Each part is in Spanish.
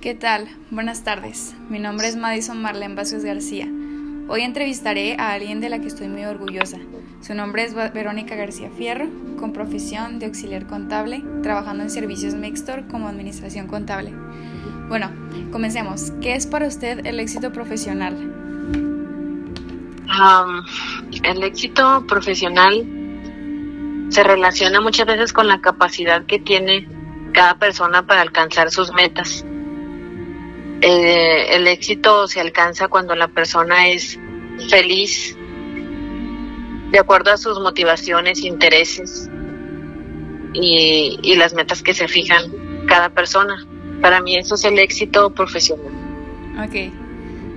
¿Qué tal? Buenas tardes. Mi nombre es Madison Marlene Vázquez García. Hoy entrevistaré a alguien de la que estoy muy orgullosa. Su nombre es Verónica García Fierro, con profesión de auxiliar contable, trabajando en servicios Mixtor como administración contable. Bueno, comencemos. ¿Qué es para usted el éxito profesional? el éxito profesional se relaciona muchas veces con la capacidad que tiene cada persona para alcanzar sus metas. Eh, el éxito se alcanza cuando la persona es feliz de acuerdo a sus motivaciones, intereses y, y las metas que se fijan cada persona. Para mí eso es el éxito profesional. Ok.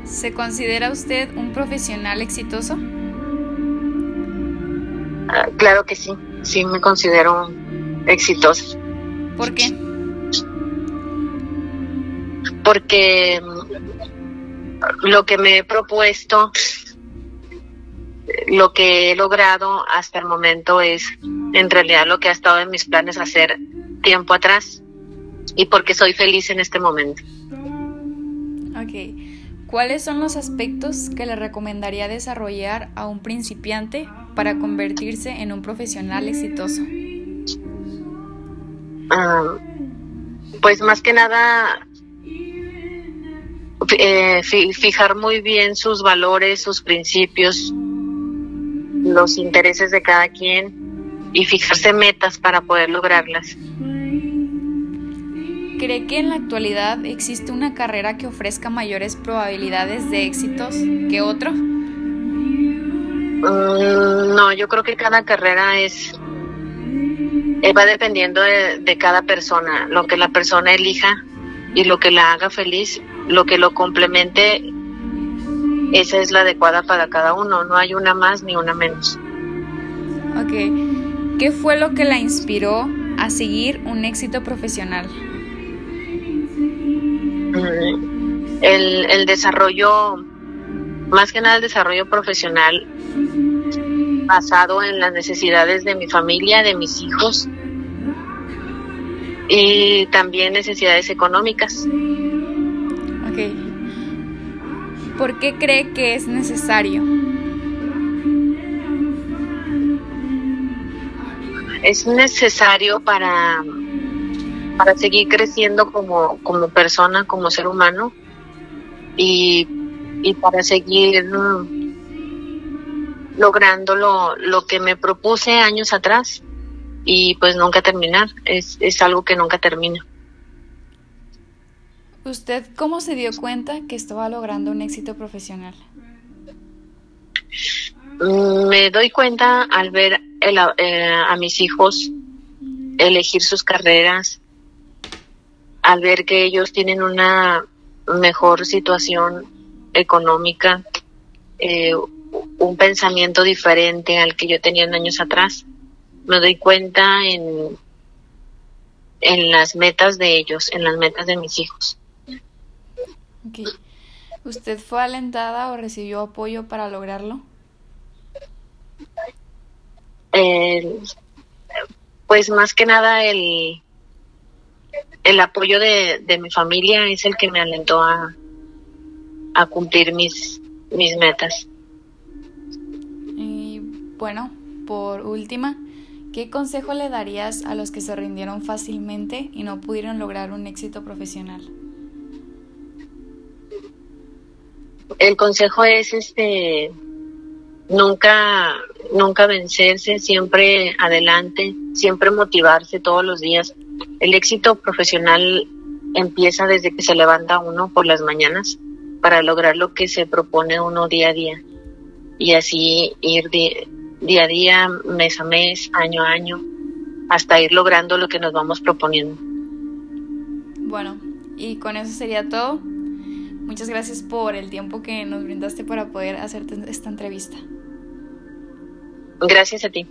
¿Se considera usted un profesional exitoso? Ah, claro que sí, sí me considero exitoso. ¿Por qué? Porque mm, lo que me he propuesto, lo que he logrado hasta el momento es en realidad lo que ha estado en mis planes hacer tiempo atrás y porque soy feliz en este momento. Ok. ¿Cuáles son los aspectos que le recomendaría desarrollar a un principiante para convertirse en un profesional exitoso? Ah, pues más que nada eh, fijar muy bien sus valores, sus principios, los intereses de cada quien y fijarse metas para poder lograrlas. ¿Cree que en la actualidad existe una carrera que ofrezca mayores probabilidades de éxitos que otro? Mm, no, yo creo que cada carrera es eh, va dependiendo de, cada persona, lo que la persona elija y lo que la haga feliz, lo que lo complemente, esa es la adecuada para cada uno, no hay una más ni una menos. Ok, ¿qué fue lo que la inspiró a seguir un éxito profesional? el, el desarrollo, más que nada el desarrollo profesional basado en las necesidades de mi familia, de mis hijos y también necesidades económicas. Ok. ¿Por qué cree que es necesario? Es necesario para para seguir creciendo como, como persona, como ser humano y, para seguir mm, logrando lo, lo que me propuse años atrás y pues nunca terminar, es, es algo que nunca termina. ¿Usted cómo se dio cuenta que estaba logrando un éxito profesional? Me doy cuenta al ver eh, a mis hijos elegir sus carreras, al ver que ellos tienen una mejor situación económica, eh, un pensamiento diferente al que yo tenía en años atrás. Me doy cuenta en, en las metas de ellos, en las metas de mis hijos. ¿Usted fue alentada o recibió apoyo para lograrlo? pues más que nada el, el apoyo de, mi familia es el que me alentó a, a cumplir mis, mis metas. Y bueno, por última, ¿qué consejo le darías a los que se rindieron fácilmente y no pudieron lograr un éxito profesional? El consejo es este nunca nunca vencerse, siempre adelante, siempre motivarse todos los días el éxito profesional empieza desde que se levanta uno por las mañanas para lograr lo que se propone uno día a día y así ir día a día, mes a mes, año a año, hasta ir logrando lo que nos vamos proponiendo. Bueno, y con eso sería todo. Muchas gracias por el tiempo que nos brindaste para poder hacerte esta entrevista. Gracias a ti.